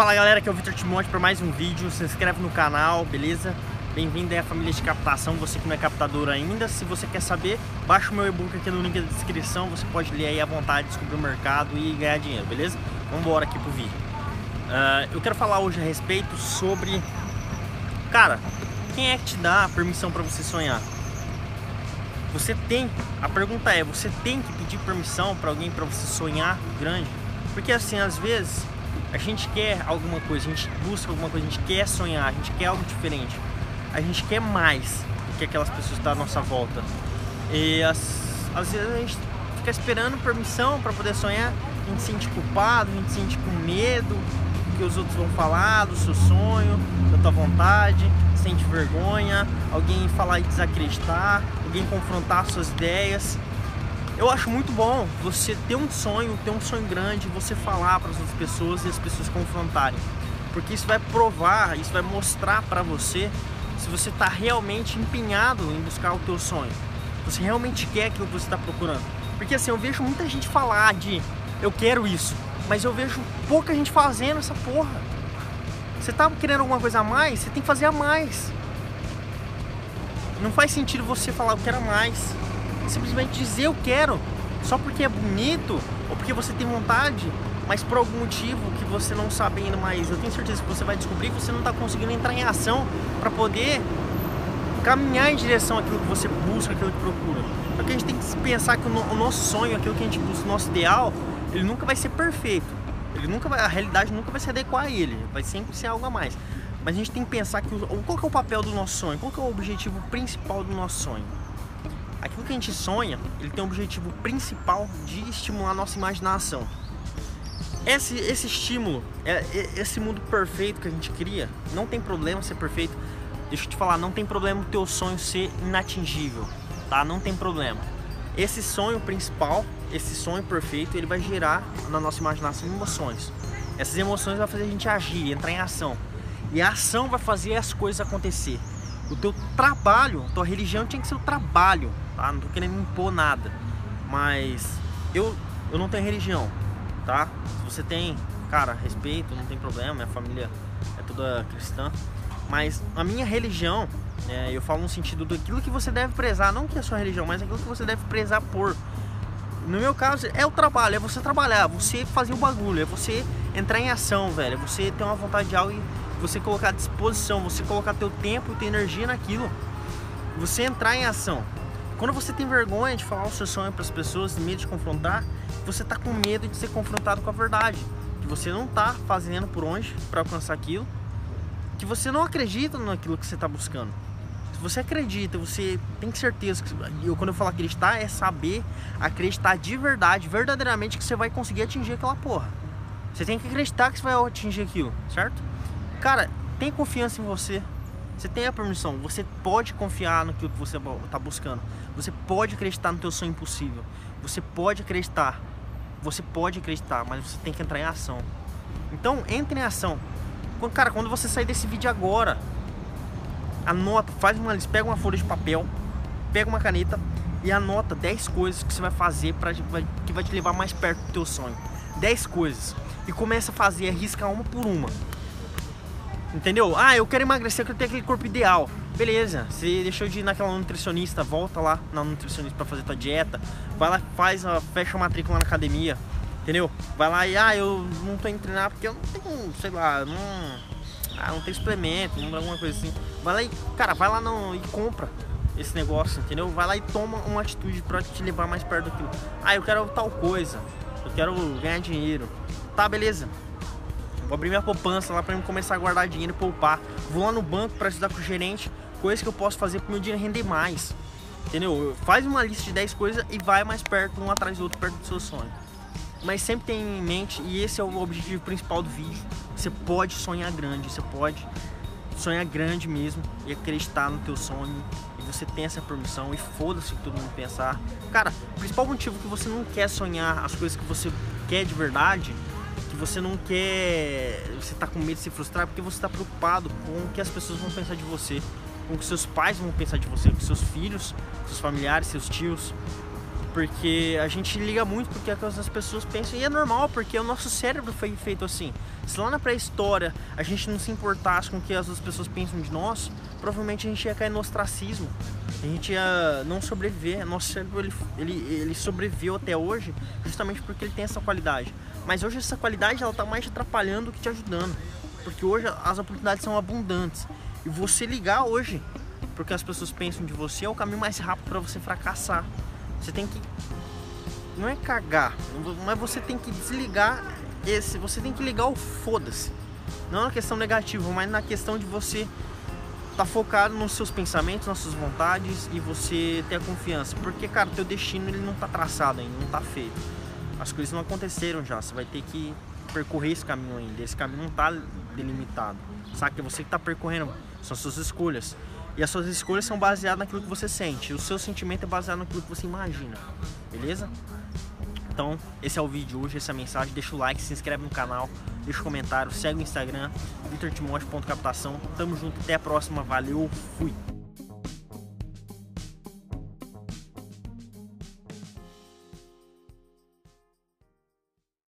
Fala galera, aqui é o Vitor Timóteo para mais um vídeo. Se inscreve no canal, beleza? Bem-vindo à família de captação, você que não é captador ainda. Se você quer saber, baixa o meu e-book aqui no link da descrição. Você pode ler aí à vontade, descobrir o mercado e ganhar dinheiro, beleza? Vamos embora aqui pro vídeo. Uh, eu quero falar hoje a respeito sobre... Cara, quem é que te dá a permissão para você sonhar? Você tem, a pergunta é, você tem que pedir permissão para alguém para você sonhar grande? Porque assim, às vezes a gente quer alguma coisa, a gente busca alguma coisa, a gente quer sonhar, a gente quer algo diferente. A gente quer mais do que aquelas pessoas estão à nossa volta. E às vezes a gente fica esperando permissão para poder sonhar, a gente se sente culpado, a gente se sente com medo do que os outros vão falar, do seu sonho, da tua vontade, sente vergonha, alguém falar e desacreditar, alguém confrontar suas ideias. Eu acho muito bom você ter um sonho, ter um sonho grande, você falar para as outras pessoas e as pessoas confrontarem. Porque isso vai provar, isso vai mostrar para você se você está realmente empenhado em buscar o teu sonho. Você realmente quer aquilo que você está procurando. Porque assim, eu vejo muita gente falar de eu quero isso, mas eu vejo pouca gente fazendo essa porra. Você tá querendo alguma coisa a mais, você tem que fazer a mais. Não faz sentido você falar eu quero a mais simplesmente dizer eu quero, só porque é bonito ou porque você tem vontade, mas por algum motivo que você não sabe ainda mais, eu tenho certeza que você vai descobrir que você não está conseguindo entrar em ação para poder caminhar em direção àquilo que você busca, àquilo que procura. Porque a gente tem que pensar que o, nosso sonho, aquilo que a gente busca, o nosso ideal, ele nunca vai ser perfeito. Ele nunca vai, a realidade nunca vai se adequar a ele, vai sempre ser algo a mais. Mas a gente tem que pensar que qual que é o papel do nosso sonho, qual que é o objetivo principal do nosso sonho aquilo que a gente sonha, ele tem o objetivo principal de estimular nossa imaginação. Esse, esse estímulo, é, esse mundo perfeito que a gente cria, não tem problema ser perfeito. Deixa eu te falar, não tem problema o teu sonho ser inatingível, tá? Não tem problema. Esse sonho principal, esse sonho perfeito, ele vai gerar na nossa imaginação emoções. Essas emoções vão fazer a gente agir, entrar em ação. E a ação vai fazer as coisas acontecer. O teu trabalho, tua religião tinha que ser o trabalho, tá? Não tô querendo impor nada. Mas eu, eu não tenho religião, tá? Se você tem, cara, respeito, não tem problema, minha família é toda cristã. Mas a minha religião, é, eu falo no sentido daquilo que você deve prezar, não que é a sua religião, mas aquilo que você deve prezar por. No meu caso, é o trabalho, é você trabalhar, você fazer o bagulho, é você entrar em ação, velho, é você ter uma vontade de algo e você colocar à disposição, você colocar teu tempo e tua energia naquilo, você entrar em ação. Quando você tem vergonha de falar o seu sonho para as pessoas, medo de confrontar, você está com medo de ser confrontado com a verdade, que você não está fazendo por onde para alcançar aquilo, que você não acredita naquilo que você está buscando. Você acredita, você tem certeza que eu quando eu falo acreditar é saber acreditar de verdade, verdadeiramente que você vai conseguir atingir aquela porra. Você tem que acreditar que você vai atingir aquilo, certo? Cara, tem confiança em você. Você tem a permissão, você pode confiar no que você está buscando. Você pode acreditar no teu sonho impossível. Você pode acreditar. Você pode acreditar, mas você tem que entrar em ação. Então, entre em ação. Cara, quando você sair desse vídeo agora, anota, faz uma lista, pega uma folha de papel, pega uma caneta e anota 10 coisas que você vai fazer para que vai te levar mais perto do teu sonho. 10 coisas. E começa a fazer, arrisca uma por uma. Entendeu? Ah, eu quero emagrecer, eu quero ter aquele corpo ideal. Beleza, você deixou de ir naquela nutricionista, volta lá na nutricionista para fazer tua dieta. Vai lá, faz, fecha a matrícula na academia. Entendeu? Vai lá e, ah, eu não tô indo treinar porque eu não tenho, sei lá, não. Ah, não tem suplemento, não alguma coisa assim. Vai lá e, cara, vai lá não, e compra esse negócio, entendeu? Vai lá e toma uma atitude para te levar mais perto daquilo. Ah, eu quero tal coisa, eu quero ganhar dinheiro. Tá, beleza. Vou abrir minha poupança lá para eu começar a guardar dinheiro e poupar. Vou lá no banco para estudar com o gerente, coisas que eu posso fazer para meu dinheiro render mais. Entendeu? Faz uma lista de 10 coisas e vai mais perto, um atrás do outro, perto do seu sonho. Mas sempre tem em mente, e esse é o objetivo principal do vídeo, você pode sonhar grande, você pode sonhar grande mesmo e acreditar no teu sonho e você tem essa permissão e foda-se que todo mundo pensar. Cara, o principal motivo que você não quer sonhar as coisas que você quer de verdade você não quer. Você tá com medo de se frustrar porque você está preocupado com o que as pessoas vão pensar de você, com o que seus pais vão pensar de você, com seus filhos, seus familiares, seus tios. Porque a gente liga muito porque as pessoas pensam, e é normal, porque o nosso cérebro foi feito assim. Se lá na pré-história a gente não se importasse com o que as outras pessoas pensam de nós, provavelmente a gente ia cair no ostracismo. A gente ia não sobreviver. Nosso cérebro ele, ele, ele sobreviveu até hoje justamente porque ele tem essa qualidade. Mas hoje essa qualidade ela tá mais te atrapalhando do que te ajudando. Porque hoje as oportunidades são abundantes. E você ligar hoje porque as pessoas pensam de você é o caminho mais rápido para você fracassar. Você tem que não é cagar, mas você tem que desligar esse, você tem que ligar o foda-se. Não na questão negativa, mas na questão de você tá focado nos seus pensamentos, nas suas vontades e você ter a confiança. Porque, cara, teu destino ele não tá traçado ainda, não tá feito. As coisas não aconteceram já, você vai ter que percorrer esse caminho ainda. Esse caminho não tá delimitado. Sabe que é você que tá percorrendo, são suas escolhas. E as suas escolhas são baseadas naquilo que você sente. O seu sentimento é baseado naquilo que você imagina. Beleza? Então, esse é o vídeo hoje, essa é mensagem. Deixa o like, se inscreve no canal, deixa o comentário, segue o Instagram, vitortimóteo.captação. Tamo junto, até a próxima. Valeu, fui!